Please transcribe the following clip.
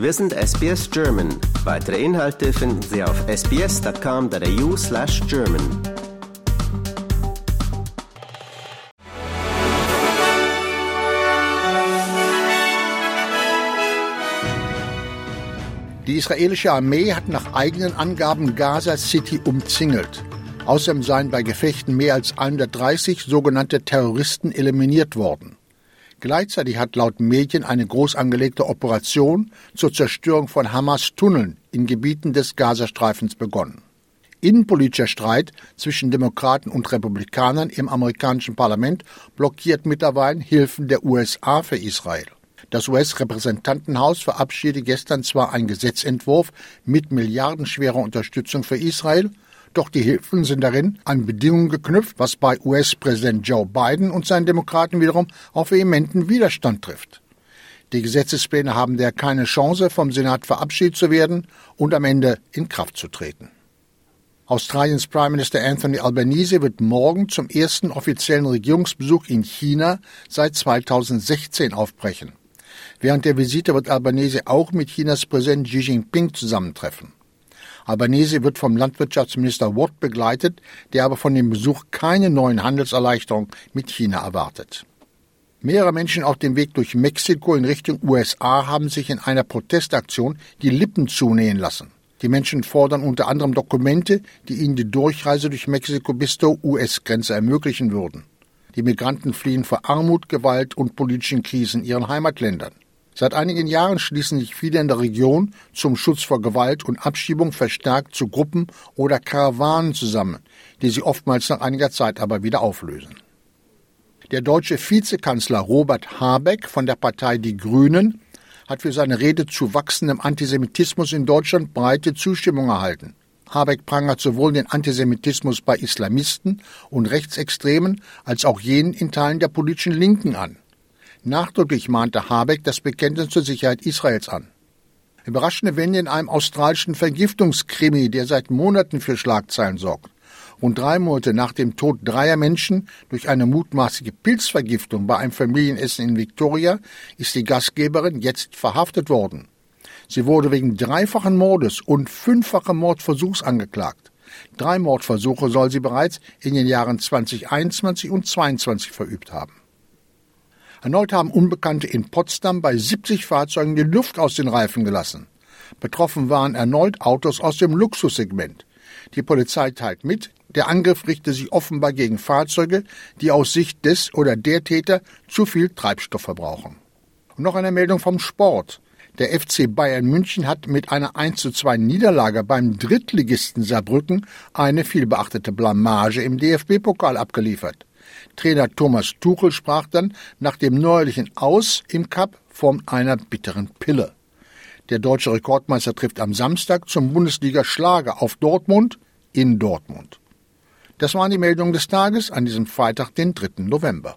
Wir sind SBS German. Weitere Inhalte finden Sie auf sbs.com.au slash German. Die israelische Armee hat nach eigenen Angaben Gaza City umzingelt. Außerdem seien bei Gefechten mehr als 130 sogenannte Terroristen eliminiert worden. Gleichzeitig hat laut Medien eine groß angelegte Operation zur Zerstörung von Hamas-Tunneln in Gebieten des Gazastreifens begonnen. Innenpolitischer Streit zwischen Demokraten und Republikanern im amerikanischen Parlament blockiert mittlerweile Hilfen der USA für Israel. Das US-Repräsentantenhaus verabschiedete gestern zwar einen Gesetzentwurf mit milliardenschwerer Unterstützung für Israel, doch die Hilfen sind darin an Bedingungen geknüpft, was bei US-Präsident Joe Biden und seinen Demokraten wiederum auf vehementen Widerstand trifft. Die Gesetzespläne haben daher keine Chance, vom Senat verabschiedet zu werden und am Ende in Kraft zu treten. Australiens Prime Minister Anthony Albanese wird morgen zum ersten offiziellen Regierungsbesuch in China seit 2016 aufbrechen. Während der Visite wird Albanese auch mit Chinas Präsident Xi Jinping zusammentreffen. Albanese wird vom Landwirtschaftsminister Watt begleitet, der aber von dem Besuch keine neuen Handelserleichterungen mit China erwartet. Mehrere Menschen auf dem Weg durch Mexiko in Richtung USA haben sich in einer Protestaktion die Lippen zunähen lassen. Die Menschen fordern unter anderem Dokumente, die ihnen die Durchreise durch Mexiko bis zur US-Grenze ermöglichen würden. Die Migranten fliehen vor Armut, Gewalt und politischen Krisen ihren Heimatländern. Seit einigen Jahren schließen sich viele in der Region zum Schutz vor Gewalt und Abschiebung verstärkt zu Gruppen oder Karawanen zusammen, die sie oftmals nach einiger Zeit aber wieder auflösen. Der deutsche Vizekanzler Robert Habeck von der Partei Die Grünen hat für seine Rede zu wachsendem Antisemitismus in Deutschland breite Zustimmung erhalten. Habeck prangert sowohl den Antisemitismus bei Islamisten und Rechtsextremen als auch jenen in Teilen der politischen Linken an. Nachdrücklich mahnte Habeck das Bekenntnis zur Sicherheit Israels an. Überraschende Wende in einem australischen Vergiftungskrimi, der seit Monaten für Schlagzeilen sorgt. Rund drei Monate nach dem Tod dreier Menschen durch eine mutmaßliche Pilzvergiftung bei einem Familienessen in Victoria ist die Gastgeberin jetzt verhaftet worden. Sie wurde wegen dreifachen Mordes und fünffachen Mordversuchs angeklagt. Drei Mordversuche soll sie bereits in den Jahren 2021 und 2022 verübt haben. Erneut haben Unbekannte in Potsdam bei 70 Fahrzeugen die Luft aus den Reifen gelassen. Betroffen waren erneut Autos aus dem Luxussegment. Die Polizei teilt mit, der Angriff richte sich offenbar gegen Fahrzeuge, die aus Sicht des oder der Täter zu viel Treibstoff verbrauchen. Und noch eine Meldung vom Sport. Der FC Bayern München hat mit einer 1 zu 2 Niederlage beim Drittligisten Saarbrücken eine vielbeachtete Blamage im DFB-Pokal abgeliefert. Trainer Thomas Tuchel sprach dann nach dem neuerlichen Aus im Cup von einer bitteren Pille. Der deutsche Rekordmeister trifft am Samstag zum Bundesliga-Schlager auf Dortmund in Dortmund. Das waren die Meldungen des Tages an diesem Freitag, den 3. November.